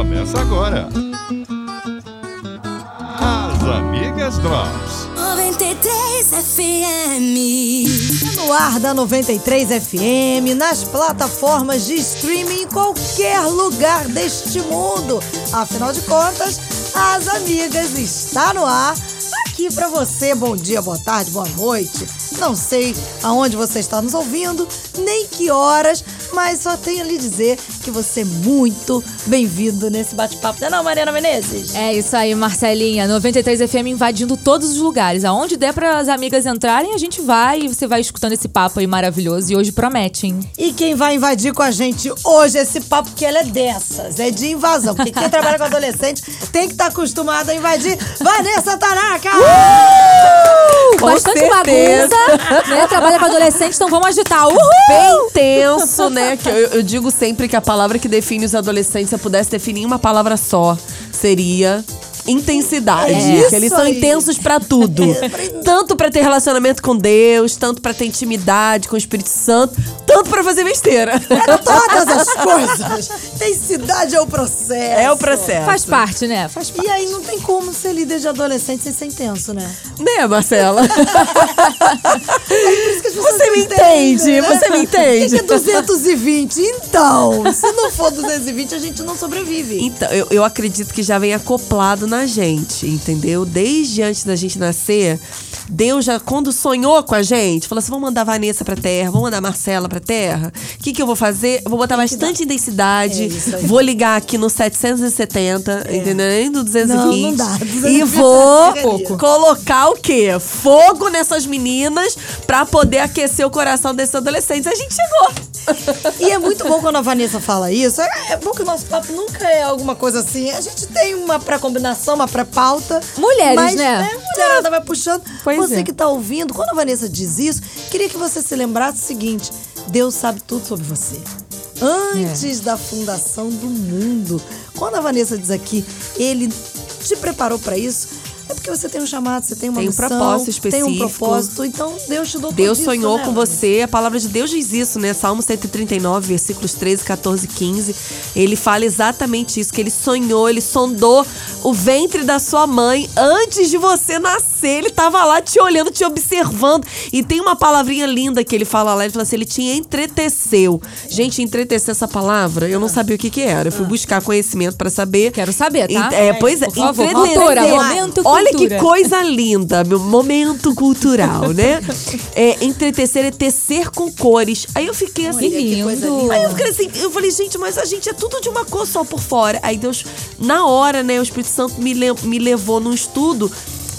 Começa agora. As Amigas Drops. 93 FM. No ar da 93 FM, nas plataformas de streaming em qualquer lugar deste mundo. Afinal de contas, As Amigas está no ar. Aqui pra você, bom dia, boa tarde, boa noite. Não sei aonde você está nos ouvindo, nem que horas, mas só tenho a lhe dizer que você é muito bem-vindo nesse bate-papo. Não é não, Mariana Menezes? É isso aí, Marcelinha. 93 FM invadindo todos os lugares. Aonde der para as amigas entrarem, a gente vai e você vai escutando esse papo aí maravilhoso. E hoje promete, hein? E quem vai invadir com a gente hoje esse papo, que ela é dessas, é de invasão. Porque quem trabalha com adolescente tem que estar acostumado a invadir. Vanessa Taraca! Com Bastante certeza. bagunça, né? Trabalha com adolescente, então vamos agitar. Uhul! Bem tenso, né? Que eu, eu digo sempre que a palavra que define os adolescentes, se eu pudesse definir uma palavra só, seria intensidade. É que eles isso são aí. intensos pra tudo. tanto pra ter relacionamento com Deus, tanto pra ter intimidade com o Espírito Santo, tanto pra fazer besteira. Todas as coisas. Intensidade é o processo. É o processo. Faz parte, né? Faz parte. E aí não tem como ser líder de adolescente sem ser intenso, né? Né, Marcela? Por isso que as pessoas Você me entendem, entende, né? você me O entende. que que é 220? Então, se não for 220, a gente não sobrevive. Então, eu, eu acredito que já vem acoplado na gente, entendeu? Desde antes da gente nascer, Deus já, quando sonhou com a gente, falou assim: vamos mandar a Vanessa pra terra, vamos mandar a Marcela pra terra. O que, que eu vou fazer? Vou botar bastante intensidade, É. É. vou ligar aqui no 770, entendeu? Nem do 220. Não, não dá. E 220 vou chegaria. colocar o quê? Fogo nessas meninas pra poder aquecer o coração desses adolescentes. A gente chegou. E é muito bom quando a Vanessa fala isso. É, é bom que o nosso papo nunca é alguma coisa assim. A gente tem uma pré-combinação, uma pré-pauta. Mulheres, mas, né? A mulherada vai puxando. Pois você é. que tá ouvindo, quando a Vanessa diz isso, queria que você se lembrasse o seguinte: Deus sabe tudo sobre você. Antes É. da fundação do mundo. Quando a Vanessa diz aqui, ele te preparou pra isso. É porque você tem um chamado, você tem uma Tem um missão, propósito tem um específico. propósito. Então Deus te dotou Deus disso, sonhou né, com você. A palavra de Deus diz isso, né? Salmo 139, versículos 13, 14 e 15. Ele fala exatamente isso: que ele sonhou, ele sondou o ventre da sua mãe antes de você nascer. Ele tava lá te olhando, te observando. E tem uma palavrinha linda que ele fala lá: ele fala assim, ele te entreteceu. Gente, entretecer essa palavra, eu não sabia o que que era. Eu fui buscar conhecimento pra saber. Quero saber, tá? É, pois é, favor, entretecer. cultura, momento Olha que coisa linda, meu momento cultural, né? É, entretecer é tecer com cores. Aí eu fiquei assim. Que lindo. coisa linda. Aí eu fiquei assim, eu falei, gente, mas a gente é tudo de uma cor só por fora. Aí Deus, na hora, né, o Espírito Santo me, le- me levou num estudo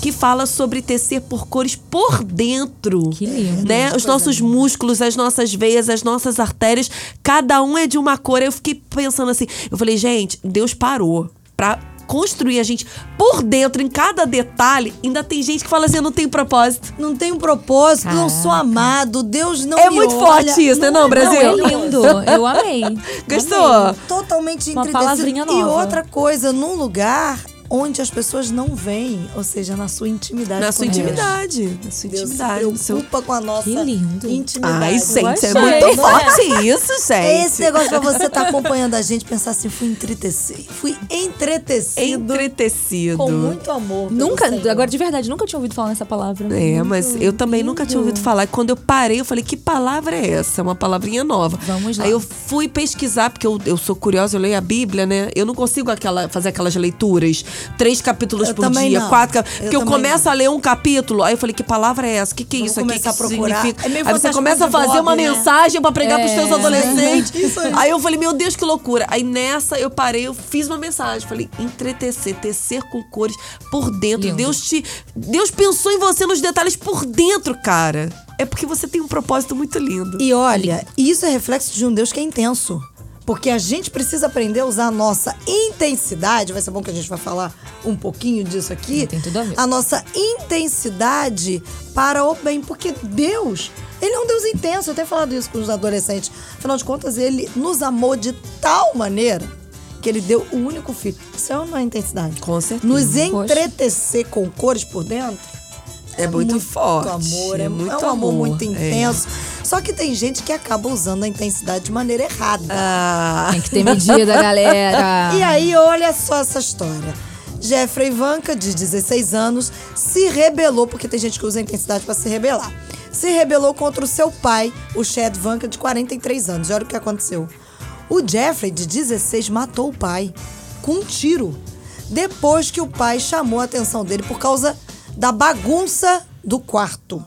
que fala sobre tecer por cores por dentro. Que lindo. Né? Os nossos músculos, as nossas veias, as nossas artérias, cada um é de uma cor. Aí eu fiquei pensando assim, eu falei, gente, Deus parou pra construir a gente por dentro, em cada detalhe. Ainda tem gente que fala assim, eu não tenho propósito. Não tem um propósito, não sou amado, Deus não É me muito olha. forte isso, né, não, Não, Brasil? é lindo. Eu amei. Gostou? Amei. Totalmente Uma E outra coisa, num lugar onde as pessoas não veem, ou seja, na sua intimidade. Na sua Deus. intimidade. Na sua Deus intimidade. se no seu... preocupa com a nossa Que lindo. intimidade. Ai, gente, é muito Não é? forte isso, gente. É esse negócio pra você estar acompanhando a gente, pensar assim, fui entretecido. Fui entretecido Entretecido. com muito amor. Nunca, Senhor. agora de verdade, nunca tinha ouvido falar nessa palavra. É, mas eu também nunca tinha ouvido falar. E quando eu parei, eu falei, que palavra é essa? É uma palavrinha nova. Vamos lá. Aí eu fui pesquisar, porque eu, eu sou curiosa, eu leio a Bíblia, né? Eu não consigo aquela, fazer aquelas leituras. Três capítulos Eu por dia, não. quatro cap- Eu Porque eu começo a ler um capítulo, aí eu falei, que palavra é essa? O que, que é Vamos isso aqui? começar que procurar. significa? É aí você começa a fazer Bob, uma né? mensagem pra pregar pros É. teus adolescentes. Aí. Aí eu falei, meu Deus, que loucura. Aí nessa eu parei, eu fiz uma mensagem. Falei, entretecer, tecer com cores por dentro. Lindo. Deus te. Deus pensou em você nos detalhes por dentro, cara. É porque você tem um propósito muito lindo. E olha, isso é reflexo de um Deus que é intenso. Porque a gente precisa aprender a usar a nossa intensidade. Vai ser bom que a gente vai falar um pouquinho disso aqui. Tem tudo a ver. A nossa intensidade para o bem. Porque Deus, Ele é um Deus intenso. Eu tenho falado isso com os adolescentes. Afinal de contas, Ele nos amou de tal maneira que Ele deu o único filho. Isso é uma intensidade. Com certeza. Nos entretecer com cores por dentro É muito forte, amor, é, é é muito um amor, amor, muito é. intenso. Só que tem gente que acaba usando a intensidade de maneira errada. Ah, Tem que ter medida, galera. E aí, olha só essa história. Jeffrey Ivanka, de 16 anos, se rebelou, porque tem gente que usa a intensidade para se rebelar. Se rebelou contra o seu pai, o Chad Ivanka, de 43 anos. E olha o que aconteceu. O Jeffrey, de 16, matou o pai com um tiro. Depois que o pai chamou a atenção dele por causa da bagunça do quarto.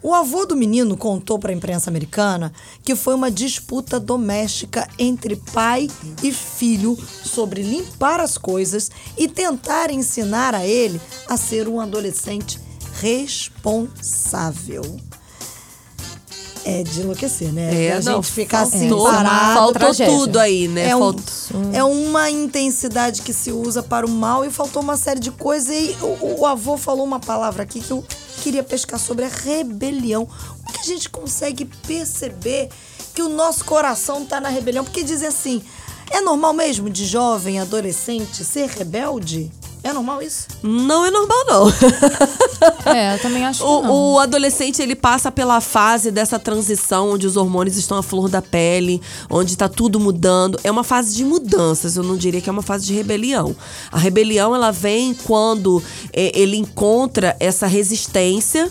O avô do menino contou para a imprensa americana que foi uma disputa doméstica entre pai e filho sobre limpar as coisas e tentar ensinar a ele a ser um adolescente responsável. É de enlouquecer, né? É, a não, gente ficar assim parado. faltou tudo aí, né? É, um- é uma intensidade que se usa para o mal e faltou uma série de coisas. E o, o avô falou uma palavra aqui que eu queria pescar sobre a rebelião. O que a gente consegue perceber que o nosso coração tá na rebelião? Porque dizem assim: é normal mesmo de jovem, adolescente ser rebelde? É normal isso? Não é normal, não. É, eu também acho que não. O, o adolescente ele passa pela fase dessa transição onde os hormônios estão à flor da pele, onde tá tudo mudando. É uma fase de mudanças, eu não diria que é uma fase de rebelião. A rebelião ela vem quando é, ele encontra essa resistência.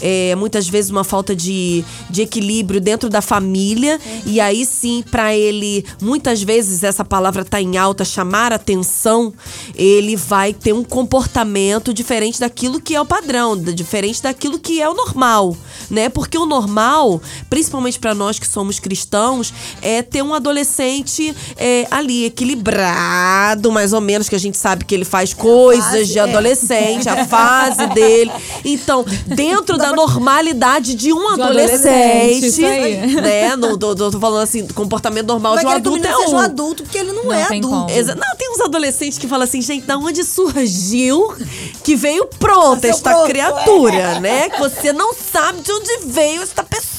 É, muitas vezes uma falta de, de equilíbrio dentro da família. E aí sim para ele muitas vezes essa palavra tá em alta chamar atenção ele vai ter um comportamento diferente daquilo que é o padrão diferente daquilo que é o normal né? Porque o normal principalmente para nós que somos cristãos é ter um adolescente é, ali equilibrado mais ou menos que a gente sabe que ele faz coisas fase, de é. adolescente a fase dele. Então dentro da normalidade de um De um adolescente, adolescente, né? Não tô, tô- tô falando assim, comportamento normal Vai de um o adulto é menino seja um. um adulto, porque ele não, Não é adulto. Exa- Não, tem uns adolescentes que falam assim, gente, da onde surgiu que veio pronta esta pronto, criatura, né? Que você não sabe de onde veio esta pessoa,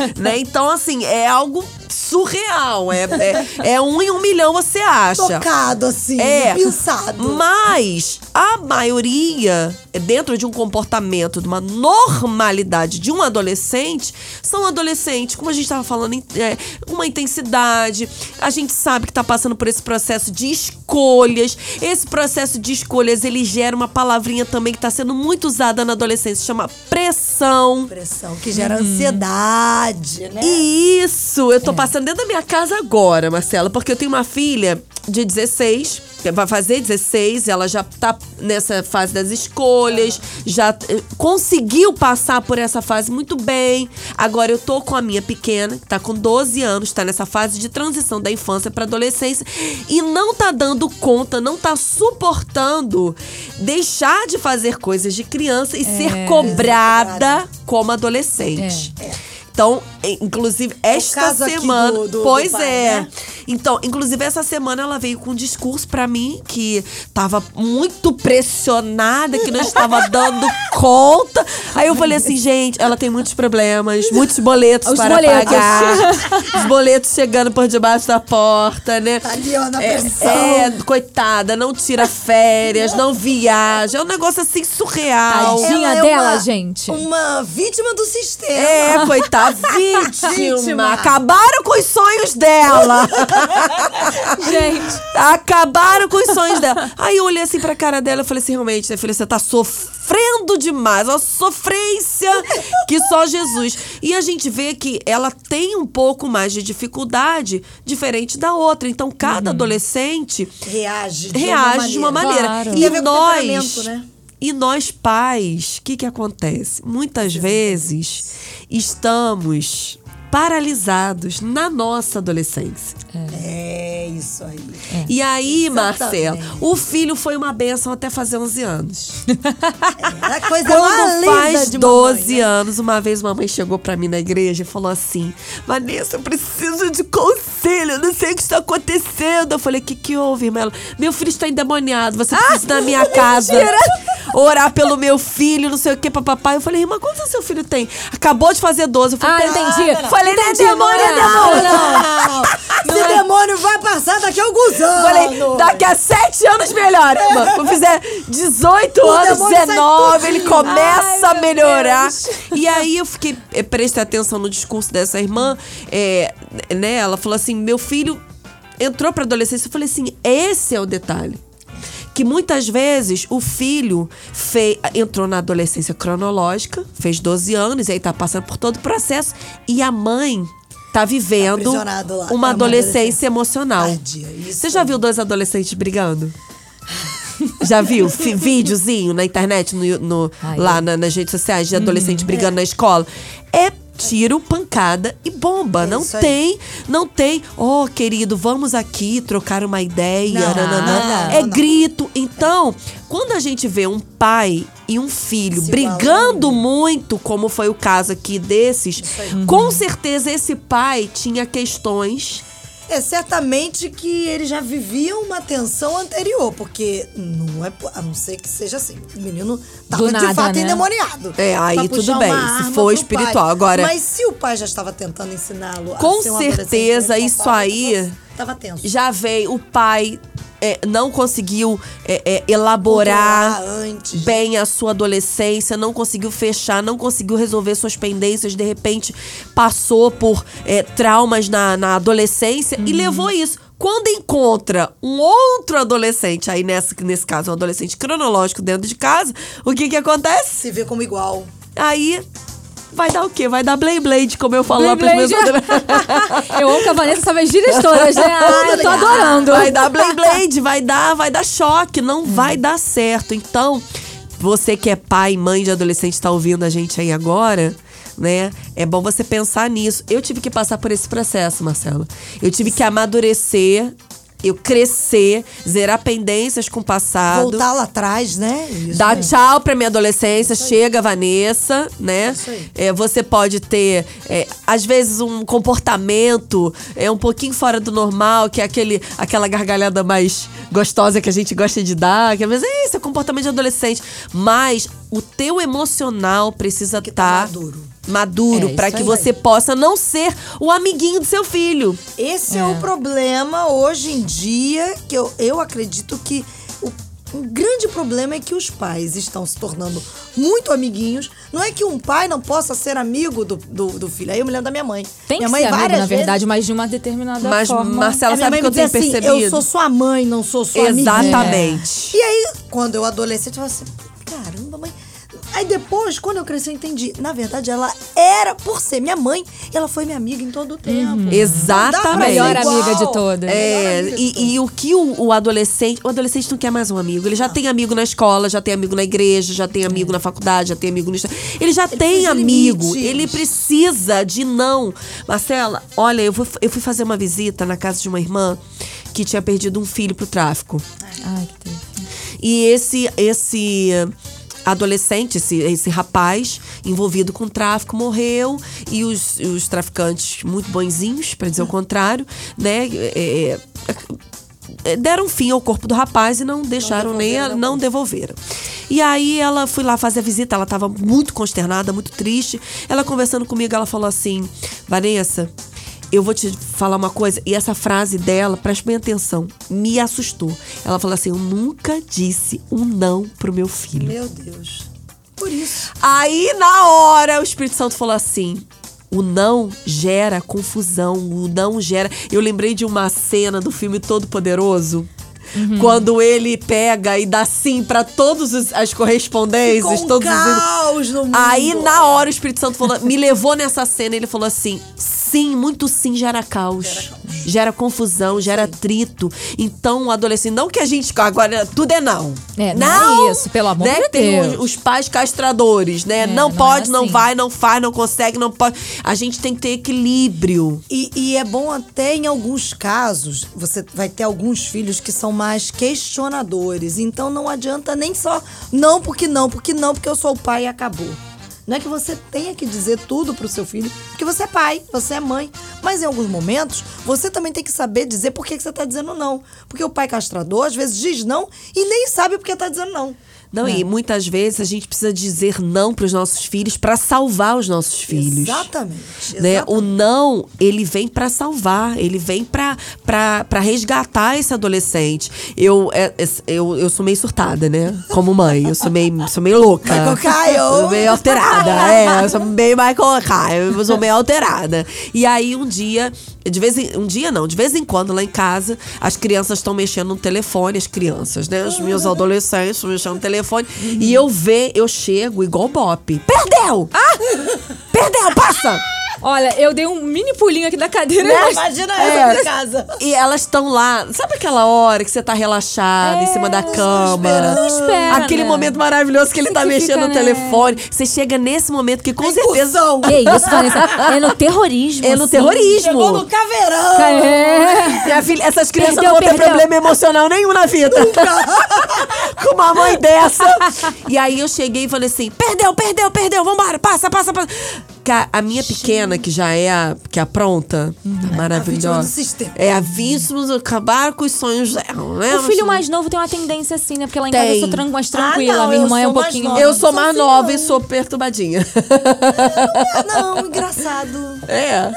né? Então, assim, é algo surreal. É, é, é um em um milhão, você acha. Tocado, assim, É. pensado. Mas a maioria, dentro de um comportamento, de uma normalidade de um adolescente, são adolescentes, como a gente estava falando, é, uma intensidade. A gente sabe que está passando por esse processo de escolhas. Esse processo de escolhas, ele gera uma palavrinha também que está sendo muito usada na adolescência, chama pressão. Pressão que gera ansiedade, né? E isso, eu tô passando dentro da minha casa agora, Marcela, porque eu tenho uma filha de 16, que vai fazer 16, ela já tá nessa fase das escolhas, já eh, conseguiu passar por essa fase muito bem. Agora eu tô com a minha pequena, que tá com 12 anos, tá nessa fase de transição da infância pra adolescência e não tá dando conta, não tá suportando deixar de fazer coisas de criança e ser cobrada como adolescente. Então, inclusive, esta caso aqui semana. do- do- pois do pai, é. né? Então, inclusive, essa semana ela veio com um discurso pra mim que tava muito pressionada, que não estava dando conta. Aí eu falei assim, gente, ela tem muitos problemas, muitos boletos Os para boletos. pagar. Os boletos chegando por debaixo da porta, né? Tá ali, ó, na É, pressão. é, coitada, não tira férias, não viaja. É um negócio assim surreal. Tadinha. Ela é dela, uma- gente. Uma vítima do sistema. É, coitada, vítima. Vítima. Acabaram com os sonhos dela. Gente. Acabaram com os sonhos dela. Aí eu olhei assim pra cara dela e falei assim: realmente, né, filha, você tá sofrendo demais. Uma sofrência que só Jesus. E a gente vê que ela tem um pouco mais de dificuldade diferente da outra. Então, cada adolescente Reage de reage uma de uma maneira. maneira. Claro. E a com nós. temperamento, né? E nós pais, o que, que acontece? Muitas vezes estamos paralisados na nossa adolescência. É isso aí. E aí, Exatamente. Marcela, o filho foi uma benção até fazer 11 anos. É a coisa mais Quando linda faz de 12 mamãe, né? anos, uma vez mamãe chegou pra mim na igreja e falou assim: Vanessa, eu preciso de conselho, eu não sei o que está acontecendo. Eu falei: O que, que houve, irmã? Ela, Meu filho está endemoniado, você precisa ir na minha casa. Orar pelo meu filho, não sei o que, papapá. Eu falei, irmã, quantos seu filho tem? Acabou de fazer 12. Eu falei, Ah, entendi. Falei, não é demônio, é demônio. Não, Esse demônio vai passar daqui a alguns anos. Falei, daqui a sete anos melhora, irmã. Quando fizer 18 O anos, demônio sai 19, ele começa Ai, a melhorar. E aí eu fiquei, eh, prestei atenção no discurso dessa irmã, é, né? Ela falou assim: meu filho entrou pra adolescência. Eu falei assim: esse é o detalhe. Que muitas vezes o filho fe- entrou na adolescência cronológica, fez 12 anos, e aí tá passando por todo o processo, e a mãe tá vivendo lá. uma É uma adolescência adolescência. emocional. Você já viu dois adolescentes brigando? Já viu? Fi- videozinho na internet, no, no- lá na- nas redes sociais, de adolescente Uhum. brigando na escola? É tiro, pancada e bomba. É não aí. tem, não tem. Oh, querido, vamos aqui trocar uma ideia. Não, nananã. não, é não. grito. Então, quando a gente vê um pai e um filho Se brigando muito, como foi o caso aqui desses, com certeza esse pai tinha questões É certamente que eles já viviam uma tensão anterior, porque não é. A não ser que seja assim. O menino nada, de fato né? endemoniado. É, aí tudo bem, se for espiritual. pai. Agora- Mas se o pai já estava tentando ensiná-lo a Com ser certeza, isso aí Tava tenso. já veio o pai é, não conseguiu é, é, elaborar bem a sua adolescência, não conseguiu fechar, não conseguiu resolver suas pendências, de repente passou por é, traumas na, na adolescência e levou isso. Quando encontra um outro adolescente, aí nessa, nesse caso um adolescente cronológico dentro de casa, o que que acontece? Se vê como igual. Aí vai dar o quê? Vai dar Blade Blade, como eu falo lá pros meus Blade. Eu amo que a Vanessa sabe as todas, né? Ah, eu tô adorando. Vai dar Blade Blade, vai dar, vai dar choque, não vai dar certo. Então, você que é pai mãe de adolescente tá ouvindo a gente aí agora, né? É bom você pensar nisso. Eu tive que passar por esse processo, Marcelo. Eu tive que amadurecer, eu crescer, zerar pendências com o passado. Voltar lá atrás, né? Isso, né? tchau pra minha adolescência, chega, Vanessa, né? Isso aí. É, você pode ter, é, às vezes, um comportamento é um pouquinho fora do normal, que é aquele, aquela gargalhada mais gostosa que a gente gosta de dar, que às vezes é isso, é comportamento de adolescente. Mas o teu emocional precisa Que tá estar maduro. Maduro É, pra isso que aí. você possa não ser o amiguinho do seu filho. Esse é. o problema hoje em dia, que eu, eu acredito que o, um grande problema é que os pais estão se tornando muito amiguinhos. Não é que um pai não possa ser amigo do, do, do filho. Aí eu me lembro da minha mãe. Tem minha que mãe ser amigo, várias na vezes- verdade, mas de uma determinada Mas, forma. Marcela, a minha sabe o que eu tenho assim, percebido? eu sou sua mãe, não sou sua amiga. Exatamente. E aí, quando eu adolescente, eu falava assim, caramba, mãe. Aí depois, quando eu cresci, eu entendi. Na verdade, ela era, por ser minha mãe, ela foi minha amiga em todo o tempo. Não pra Exatamente. Melhor amiga de todas. É, amiga de e, todas. e o que o, o adolescente. O adolescente não quer mais um amigo. Ele já tem amigo na escola, já tem amigo na igreja, já tem amigo na faculdade, já tem amigo no. Ele já tem precisa de amigo. limites. Ele precisa de não. Marcela, olha, eu, fui- eu fui fazer uma visita na casa de uma irmã que tinha perdido um filho pro tráfico. Ai, que triste. E esse esse adolescente, esse, esse rapaz envolvido com tráfico morreu e os, os traficantes muito bonzinhos, para dizer o contrário, né, é, é, deram fim ao corpo do rapaz e não deixaram nem a, devolveram, não devolveram. E aí ela foi lá fazer a visita, ela estava muito consternada, muito triste. Ela conversando comigo, ela falou assim: "Vanessa, eu vou te falar uma coisa, e essa frase dela, preste bem atenção, me assustou. Ela falou assim: Eu nunca disse um não pro meu filho. Meu Deus. Por isso. Aí, na hora, o Espírito Santo falou assim. O não gera confusão, o não gera. Eu lembrei de uma cena do filme Todo Poderoso. Quando ele pega e dá sim pra todas os- as correspondências, Ficou um todos os caos no mundo. Aí, na hora, o Espírito Santo falou, me levou nessa cena e ele falou assim: sim, muito sim gera caos. Gera, confusão, gera atrito. Então, o adolescente, não que a gente. Agora, tudo é não. É, não é isso, pelo amor né? de Tem Deus. os, os pais castradores, né? É, não não pode, é não assim. vai, não faz, não consegue, não pode. A gente tem que ter equilíbrio. E, e é bom até em alguns casos, você vai ter alguns filhos que são mais questionadores. Então não adianta nem só não porque não, porque não, porque eu sou o pai e acabou. Não é que você tenha que dizer tudo pro seu filho, porque você é pai, você é mãe. Mas em alguns momentos, você também tem que saber dizer por que, você tá dizendo não. Porque o pai castrador, às vezes, diz não e nem sabe por que tá dizendo não. Não, É. e muitas vezes a gente precisa dizer não para os nossos filhos para salvar os nossos filhos. Exatamente. Né? exatamente. O não, ele vem para salvar, ele vem pra resgatar esse adolescente. Eu, é, é, eu, eu sou meio surtada, né? Como mãe. Eu sou meio, sou meio louca. Michael Kyle. Eu sou meio alterada. é, eu sou meio Michael Kyle. Eu sou meio alterada. E aí, um dia, de vez em, um dia não, de vez em quando lá em casa, as crianças estão mexendo no telefone, as crianças, né? Os meus adolescentes estão mexendo no telefone. E eu ve, eu chego igual Bop. Perdeu! Perdeu, passa! Olha, eu dei um mini pulinho aqui da cadeira. Né? Imagina É. essa em casa. E elas estão lá, sabe aquela hora que você tá relaxada em cima da cama? Não espera, Aquele né? momento maravilhoso que ele Você tá que mexendo fica, no né? telefone. Você chega nesse momento que com certeza Incursão. Que isso, Vanessa? É no terrorismo. é no assim. terrorismo. Chegou no caveirão. É. Minha filha, essas crianças Perdeu, não vão ter perdeu. problema emocional nenhum na vida. Com uma mãe dessa. E aí eu cheguei e falei assim: perdeu, perdeu, perdeu, vambora, passa, passa, passa. Ca- A minha pequena, que já é a, que é a pronta, Uhum. maravilhosa. É a vítima, acabar com os sonhos dela, né? O filho mais novo tem uma tendência assim, né? Porque lá em casa eu Tem. sou tran- mais Ah, tranquila. não, Minha irmã é um pouquinho. nova. Eu sou Não mais assim, nova não. e sou perturbadinha. Não, engraçado. É.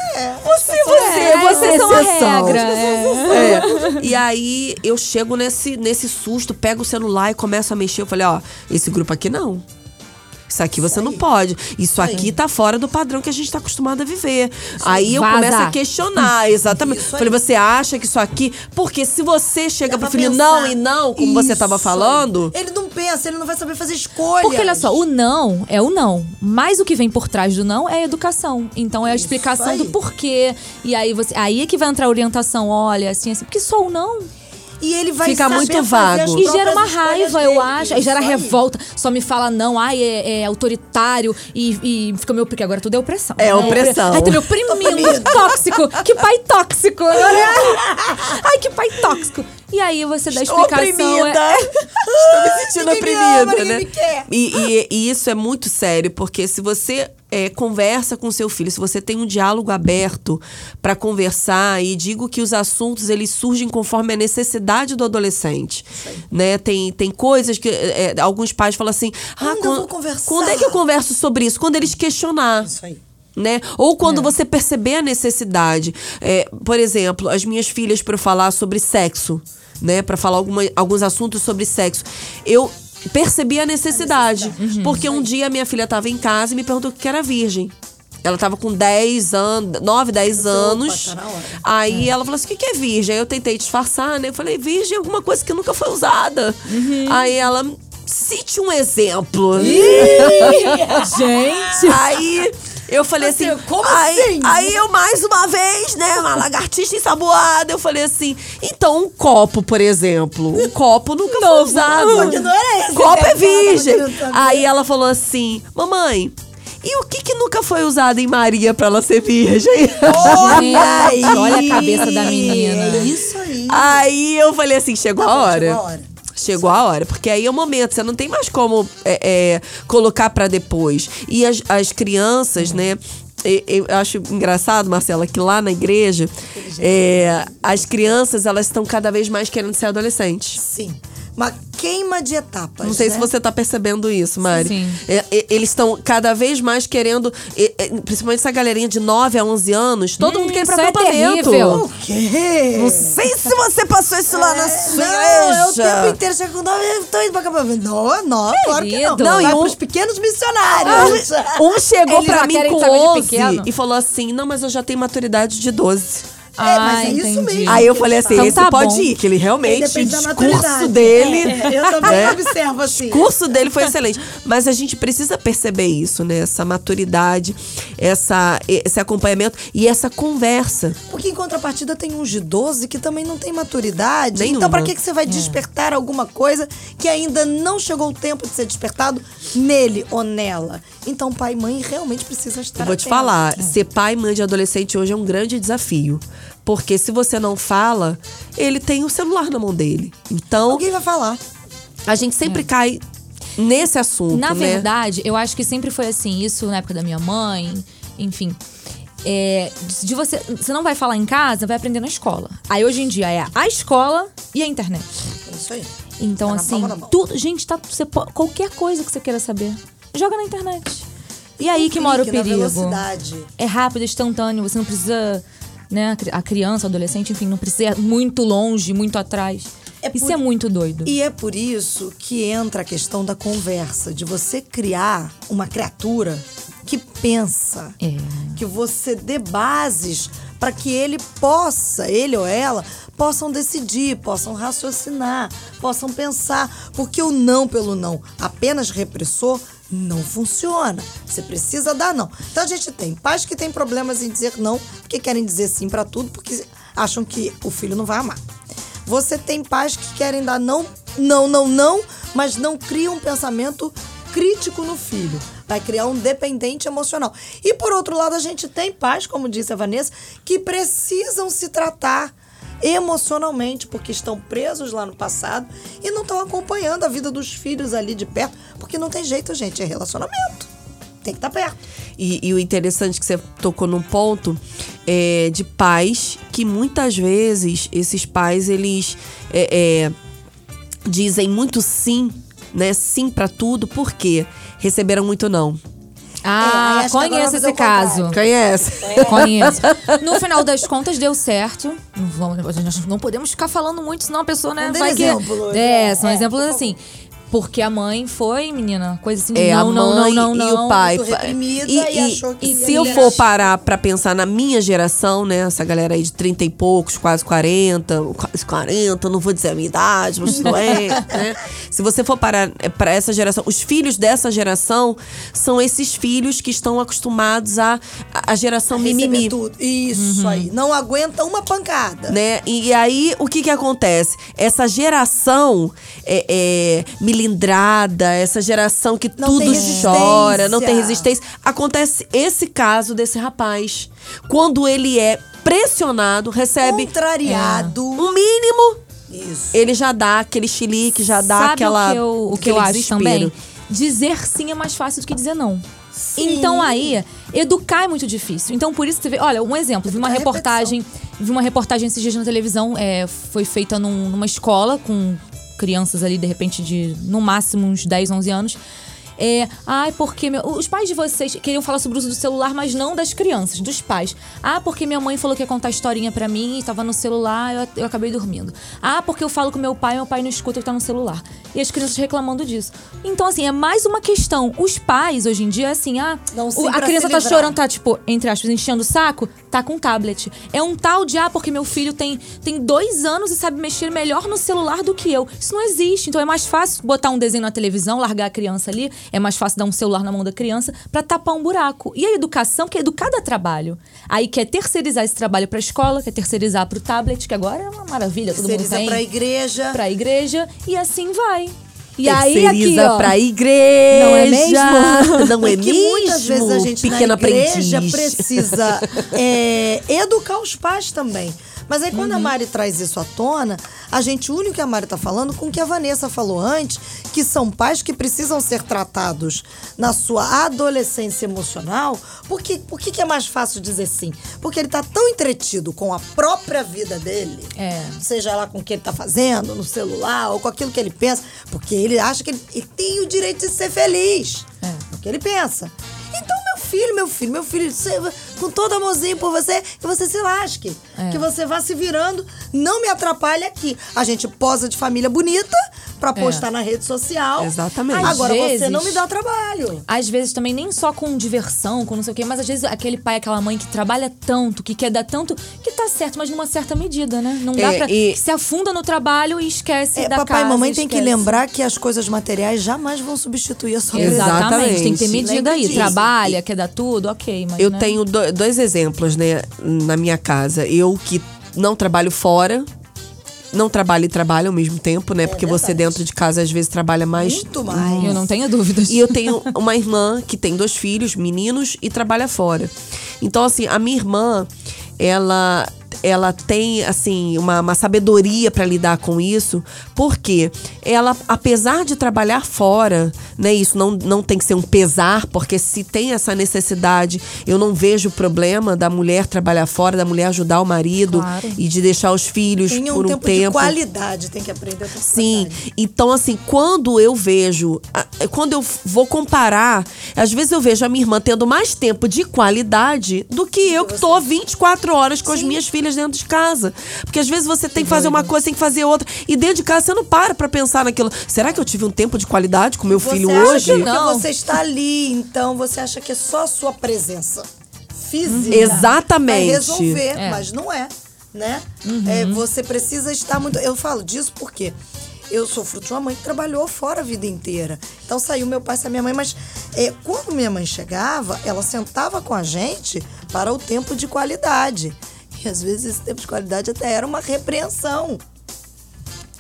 Você, você, É, você é vocês são a exceção. regra. é. É. E aí eu chego nesse, nesse susto, pego o celular e começo a mexer. Eu falei, ó, esse grupo aqui não. Isso aqui você não pode. Isso aqui tá fora do padrão que a gente tá acostumado a viver. Aí eu Vaza. começo a questionar, exatamente. Isso aí. Falei, você acha que isso aqui. Porque se você chega Dá pro filho pensar. não e não, como você tava Isso falando. aí. Ele não pensa, ele não vai saber fazer escolha. Porque olha só, o não é o não. Mas o que vem por trás do não é a educação. Então é a explicação aí. do porquê. E aí você. Aí é que vai entrar a orientação, olha, assim, assim. Porque só o não. E ele vai Fica muito vago. E gera uma raiva, eu dele. acho. Aí gera aí. revolta. Só me fala não, ai, é, é autoritário. E, e fica meu. Porque agora tudo é opressão. É né? opressão. Ai, tá meu primindo tóxico. Que pai tóxico. ai, que pai tóxico. E aí você dá Estou explicação. oprimida. é- Estou me sentindo oprimida, ama, né? E, e- e isso é muito sério, porque se você é, conversa com seu filho, se você tem um diálogo aberto para conversar e digo que os assuntos eles surgem conforme a necessidade do adolescente, né? Tem, tem coisas que é, alguns pais falam assim, ah, Quando eu quan- vou conversar? quando é que eu converso sobre isso? Quando eles questionar Isso aí. né? Ou quando você perceber a necessidade. É, por exemplo, as minhas filhas para falar sobre sexo, né? Para falar alguma, alguns assuntos sobre sexo. Eu percebi a necessidade. Porque um dia minha filha estava em casa e me perguntou o que era virgem. Ela tava com 10 anos, 9, 10 anos. tá na hora. Aí ela falou assim: o que, que é virgem? Aí eu tentei disfarçar, né? Eu falei, virgem é alguma coisa que nunca foi usada. Aí ela. Cite um exemplo. Gente. Aí eu falei assim, Assim, como aí, assim? Aí eu mais uma vez, né, uma lagartixa ensaboada, eu falei assim, então um copo, por exemplo, um copo nunca foi usado. Porque não era esse Copo é virgem. Aí ela falou assim, mamãe, e o que que nunca foi usado em Maria pra ela ser virgem? Olha aí. Olha a cabeça da menina. É isso aí. Aí eu falei assim, chegou Tá a bom, hora. chegou a hora. Chegou a hora, porque aí é o momento, você não tem mais como é, é, colocar pra depois. E as, as crianças, né? Eu acho engraçado, Marcela, que lá na igreja, é, as crianças elas estão cada vez mais querendo ser adolescentes. Sim. Uma queima de etapas. Não sei né? se você tá percebendo isso, Mari. Sim. É, é, eles estão cada vez mais querendo, é, é, principalmente essa galerinha de 9 a 11 anos, todo Hum, mundo quer ir pra isso é acampamento. terrível. O quê? Não sei se você passou isso lá na sua Não, é o tempo inteiro. Chega com nove, eu tô indo pra acampamento. Não, não, claro que não. Querido. Não, e um- pros pequenos missionários. Um chegou Eles pra já mim com saber de 11 pequeno? e falou assim: Não, mas eu já tenho maturidade de 12. É, mas Ah, é isso entendi. mesmo. Aí eu falei assim: Então esse tá pode bom. ir, que ele realmente, o Depende da discurso maturidade. dele. É, eu também né? observo assim. O discurso dele foi excelente. Mas a gente precisa perceber isso, né? Essa maturidade, essa, esse acompanhamento e essa conversa. Porque em contrapartida tem uns de 12 que também não tem maturidade. Nenhuma. Então pra que, que você vai É. despertar alguma coisa que ainda não chegou o tempo de ser despertado nele ou nela? Então pai e mãe realmente precisam estar Eu vou te atentos. falar, ser pai e mãe de adolescente hoje é um grande desafio. Porque se você não fala, ele tem o celular na mão dele. Então, Alguém vai falar. a gente sempre cai nesse assunto, Na né? verdade, eu acho que sempre foi assim, isso na época da minha mãe, enfim. É, de você, você não vai falar em casa, vai aprender na escola. Aí hoje em dia é a escola e a internet. É isso aí. Então, Tá assim, tudo. Gente, tá, você, qualquer coisa que você queira saber, joga na internet. E aí que mora o perigo. velocidade. É rápido, é instantâneo, você não precisa. Né, a cri- a criança, o adolescente, enfim, não precisa ir muito longe, muito atrás. É Isso por- é muito doido. E é por isso que entra a questão da conversa, de você criar uma criatura que pensa, É. que você dê bases para que ele possa, ele ou ela, possam decidir, possam raciocinar, possam pensar, porque o não pelo não, apenas repressor, não funciona. Você precisa dar não. Então a gente tem pais que têm problemas em dizer não, porque querem dizer sim para tudo, porque acham que o filho não vai amar. Você tem pais que querem dar não, não, não, não, mas não criam um pensamento crítico no filho. Vai criar um dependente emocional. E por outro lado, a gente tem pais, como disse a Vanessa, que precisam se tratar emocionalmente, porque estão presos lá no passado e não estão acompanhando a vida dos filhos ali de perto, porque não tem jeito, gente, é relacionamento. Tem que estar perto. E, e o interessante que você tocou num ponto é, de pais que muitas vezes esses pais eles é, é, dizem muito sim, né? Sim pra tudo, porque receberam muito não. É, Ah, que agora conheço esse o contrário. caso. Conhece? Conheço. No final das contas, deu certo. Não, vamos- não podemos ficar falando muito, senão a pessoa, né, vai que... exemplo, É, né? são É, exemplos assim. Porque a mãe foi, menina, coisa assim É, não, a não, mãe não, não, e não. o pai. reprimida e, e e- achou que e se eu for parar pra pensar na minha geração, né? Essa galera aí de 30 e poucos, quase 40, quase 40, não vou dizer a minha idade, mas não é, né? Se você for parar é, pra essa geração, os filhos dessa geração são esses filhos que estão acostumados a a geração Receber mimimi tudo. Isso aí. Não aguenta uma pancada. né? E, e aí, o que que acontece? Essa geração é, é, milindrada, essa geração que Não tudo chora, não tem resistência. Acontece esse caso desse rapaz. Quando ele é pressionado, recebe Contrariado. um mínimo, Isso. ele já dá aquele chilique, já dá Sabe aquela. o que eu, o que eu aquele acho desespero. também? Dizer sim é mais fácil do que dizer não. Então aí, educar é muito difícil. Então por isso você vê, olha, um exemplo, vi uma é reportagem, vi uma reportagem esses dias na televisão, é, foi feita num- numa escola com crianças ali de repente de no máximo uns 10, 11 anos. É, ai, porque meu- os pais de vocês queriam falar sobre o uso do celular, mas não das crianças, dos pais. Ah, porque minha mãe falou que ia contar historinha pra mim e tava no celular, eu, eu acabei dormindo. Ah, porque eu falo com meu pai, meu pai não escuta que tá no celular. E as crianças reclamando disso. Então, assim, é mais uma questão. Os pais, hoje em dia, é assim, ah, Não, o- a criança tá livrar. chorando, tá, tipo, entre aspas, enchendo o saco, tá com tablet. É um tal de, ah, porque meu filho tem, tem dois anos e sabe mexer melhor no celular do que eu. Isso não existe. Então é mais fácil botar um desenho na televisão, largar a criança ali. É mais fácil dar um celular na mão da criança pra tapar um buraco. E a educação, que é educar dá trabalho. Aí quer terceirizar esse trabalho pra escola, quer terceirizar pro tablet, que agora é uma maravilha, todo mundo tem. pra igreja. Pra igreja. E assim vai. E aí aqui, Terceiriza ó. pra igreja. Não é mesmo? Não é Porque mesmo? muitas vezes a gente Pequena na igreja aprendiz. precisa é, educar os pais também. Mas aí Uhum. quando a Mari traz isso à tona, a gente une o que a Mari tá falando com o que a Vanessa falou antes, que são pais que precisam ser tratados na sua adolescência emocional. Por que, por que, que é mais fácil dizer sim? Porque ele tá tão entretido com a própria vida dele, É. seja lá com o que ele tá fazendo, no celular, ou com aquilo que ele pensa, porque ele acha que ele, ele tem o direito de ser feliz. É. É o que ele pensa. Então, meu filho, meu filho, meu filho, você- com todo amorzinho por você, que você se lasque. É. Que você vá se virando. Não me atrapalhe aqui. A gente posa de família bonita pra postar na rede social. Exatamente. Agora Às você vezes- não me dá trabalho. Às vezes também nem só com diversão, com não sei o quê, mas às vezes aquele pai, aquela mãe que trabalha tanto, que quer dar tanto, que tá certo, mas numa certa medida, né? Não dá É, pra. e- se afunda no trabalho e esquece É, da papai casa. e mamãe tem que esquece. lembrar que as coisas materiais jamais vão substituir a sua Exatamente, tem que ter medida aí. Trabalha, quer dar tudo, ok, mas. Eu né? tenho do- dois exemplos, né, na minha casa. Eu que não trabalho fora, não trabalho e trabalho ao mesmo tempo, né? porque você É verdade. dentro de casa às vezes trabalha mais. Muito mais. Eu não tenho dúvidas. E eu tenho uma irmã que tem dois filhos, meninos, e trabalha fora. Então, assim, a minha irmã, ela ela tem assim uma, uma sabedoria para lidar com isso, porque ela, apesar de trabalhar fora, né? Isso não, não tem que ser um pesar, porque se tem essa necessidade, eu não vejo problema da mulher trabalhar fora, da mulher ajudar o marido Claro. e de deixar os filhos Tem um por um tempo, de qualidade, tem que aprender com Sim, qualidade. então assim, quando eu vejo, quando eu vou comparar, às vezes eu vejo a minha irmã tendo mais tempo de qualidade do que eu que tô 24 horas com as minhas filhas dentro de casa. Porque às vezes você tem que fazer uma coisa, tem que fazer outra, e dentro de casa você não para pra pensar naquilo. Será que eu tive um tempo de qualidade com meu Você filho acha hoje? que Não. você está ali, então você acha que é só a sua presença física Exatamente. vai resolver, É. mas não é, né? É, você precisa estar muito. Eu falo disso porque eu sou fruto de uma mãe que trabalhou fora a vida inteira. Então saiu meu pai, saiu minha mãe, mas é, quando minha mãe chegava, ela sentava com a gente para o tempo de qualidade. E às vezes esse tempo de qualidade até era uma repreensão.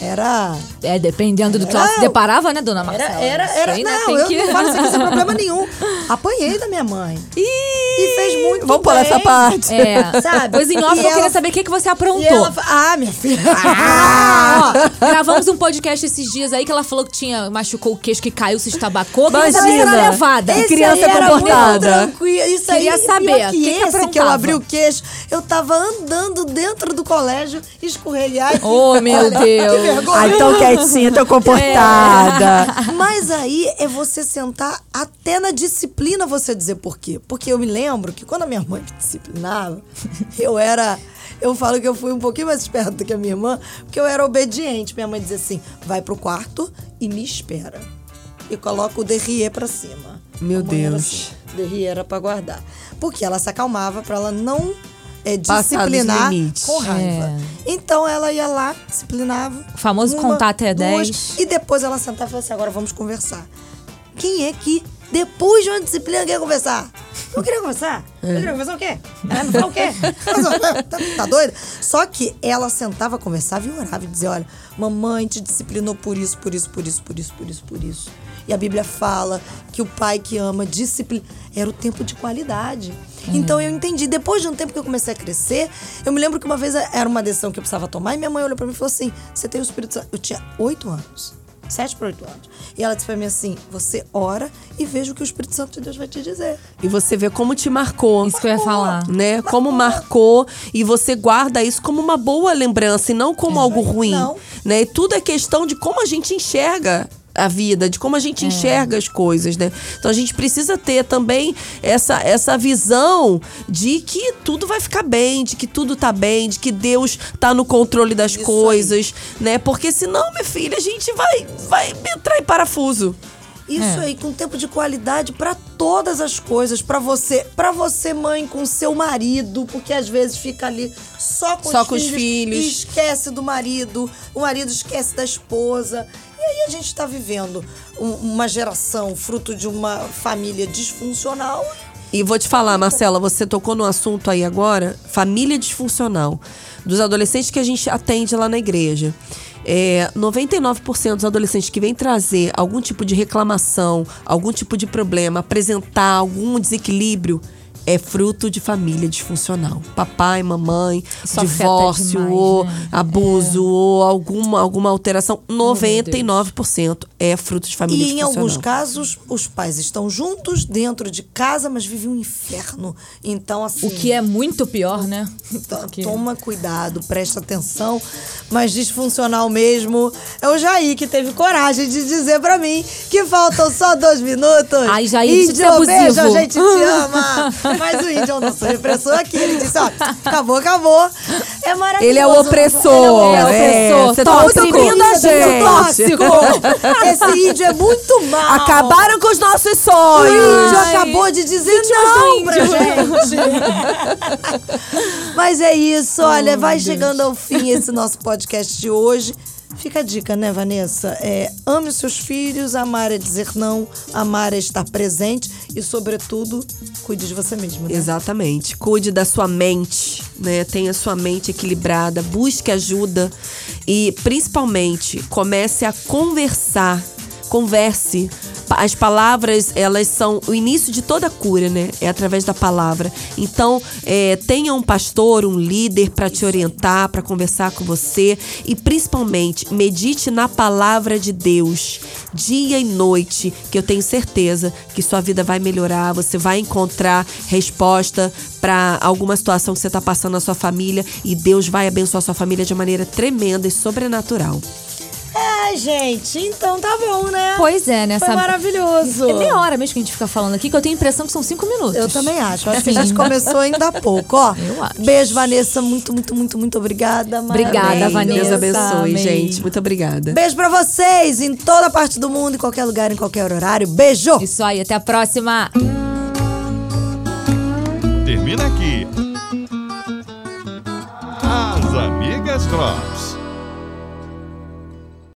Era É, dependendo do que Era- ela se deparava, né, dona Era, Marcela? era, era. aí, né, não, eu que- não falo isso aqui sem problema nenhum. Apanhei da minha mãe. E fez muito Vamos pular bem. essa parte. É, Sabe? Pois em off E eu queria ela- saber o que, que você E aprontou. ela fa- Ah, minha filha. Ah, ó, gravamos um podcast esses dias aí que ela falou que tinha machucou o queixo, que caiu, se estabacou. Queria saber se era Imagina. levada. Esse- Esse criança aí era comportada. Isso Queria aí, saber, que que esse que eu abri o queixo, eu tava andando dentro do colégio, escorregar. e- Oh, meu Olha, Deus. Que vergonha. Ai, tão quietinha, tão comportada. Mas aí é você sentar até na disciplina você dizer por quê. Porque eu me lembro que quando a minha mãe me disciplinava, eu era. Eu falo que eu fui um pouquinho mais esperta do que a minha irmã, porque eu era obediente. Minha mãe dizia assim: vai pro quarto e me espera. E coloca o derrier pra cima. Meu Deus. assim, derrier era pra guardar. Porque ela se acalmava pra ela não é, disciplinar com raiva. É. Então ela ia lá, disciplinava. O famoso uma, até duas, 10. E depois ela sentava e falava assim: agora vamos conversar. Quem é que, depois de uma disciplina, quer conversar? Não queria conversar? Não queria conversar o quê? É, não fala o quê? Tá, tá doida? Só que ela sentava, conversava e orava e dizia: olha, mamãe te disciplinou por isso, por isso, por isso, por isso, por isso, por isso. E a Bíblia fala que o pai que ama disciplina. Era o tempo de qualidade. Então eu entendi. Depois de um tempo que eu comecei a crescer, eu me lembro que uma vez era uma decisão que eu precisava tomar e minha mãe olhou pra mim e falou assim: Você tem o Espírito Santo. Eu tinha oito anos. Sete para oito anos. E ela disse pra mim assim: Você ora e veja o que o Espírito Santo de Deus vai te dizer. E você vê como te marcou. Isso que eu ia falar. né? Como marcou e você guarda isso como uma boa lembrança e não como algo ruim, Não. né? E tudo é questão de como a gente enxerga a vida, de como a gente enxerga as coisas, né? Então a gente precisa ter também essa, essa visão de que tudo vai ficar bem, de que tudo tá bem, de que Deus tá no controle das Isso aí. coisas, né? Porque senão, minha filha, a gente vai, vai entrar em parafuso. Isso aí, com tempo de qualidade pra todas as coisas, Pra você, para você mãe com seu marido, porque às vezes fica ali só com, Só os, com os filhos, filhos. e esquece do marido, o marido esquece da esposa. E aí a gente tá vivendo um- uma geração fruto de uma família disfuncional. E vou te falar, Marcela, você tocou no assunto aí agora, família disfuncional, dos adolescentes que a gente atende lá na igreja. É, 99% dos adolescentes que vêm trazer algum tipo de reclamação, algum tipo de problema, apresentar algum desequilíbrio, é fruto de família disfuncional. Papai, mamãe, Isso divórcio, demais, ou né? abuso, ou alguma, alguma alteração. 99% é fruto de família E em disfuncional. alguns casos, os pais estão juntos dentro de casa, mas vivem um inferno. Então, assim. O que é muito pior, né? Porque- Toma cuidado, presta atenção. Mas disfuncional mesmo é o Jair que teve coragem de dizer pra mim que faltam só dois minutos. Ai, Jair, deixa de ser Índio, beijo, a abusivo. gente te ama. Mas o índio não sou repressor aqui. Ele disse, ó, acabou, acabou. É maravilhoso. Ele é o opressor. Ele é o é, opressor, Você tá tóxico. oprimindo a gente. tóxico. Esse índio é muito mal. Acabaram com os nossos O sonhos. índio Ai. acabou de dizer não pra gente. Mas é isso, olha, vai chegando ao fim esse nosso podcast de hoje. Fica a dica, né, Vanessa? É, ame seus filhos, amar é dizer não, amar é estar presente e, sobretudo, cuide de você mesmo. Né? Exatamente. Cuide da sua mente, né? Tenha sua mente equilibrada, busque ajuda e, principalmente, comece a conversar. Converse As palavras, elas são o início de toda cura, né? É através da palavra. Então, é, tenha um pastor, um líder para te orientar, para conversar com você e principalmente medite na palavra de Deus dia e noite, que eu tenho certeza que sua vida vai melhorar, você vai encontrar resposta para alguma situação que você está passando na sua família e Deus vai abençoar sua família de maneira tremenda e sobrenatural. Ai, gente, então tá bom, né? Pois é, né? Foi sabe? maravilhoso. É meia hora mesmo que a gente fica falando aqui, que eu tenho a impressão que são cinco minutos. Eu também acho. Acho que a gente começou ainda há pouco, ó. Eu acho. Beijo, Vanessa. Muito, muito, muito, muito obrigada. Obrigada, Amém. Vanessa. Deus abençoe, amém. gente. Muito obrigada. Beijo pra vocês em toda parte do mundo, em qualquer lugar, em qualquer horário. Beijo! Isso aí, até a próxima. Termina aqui. As Amigas Drops.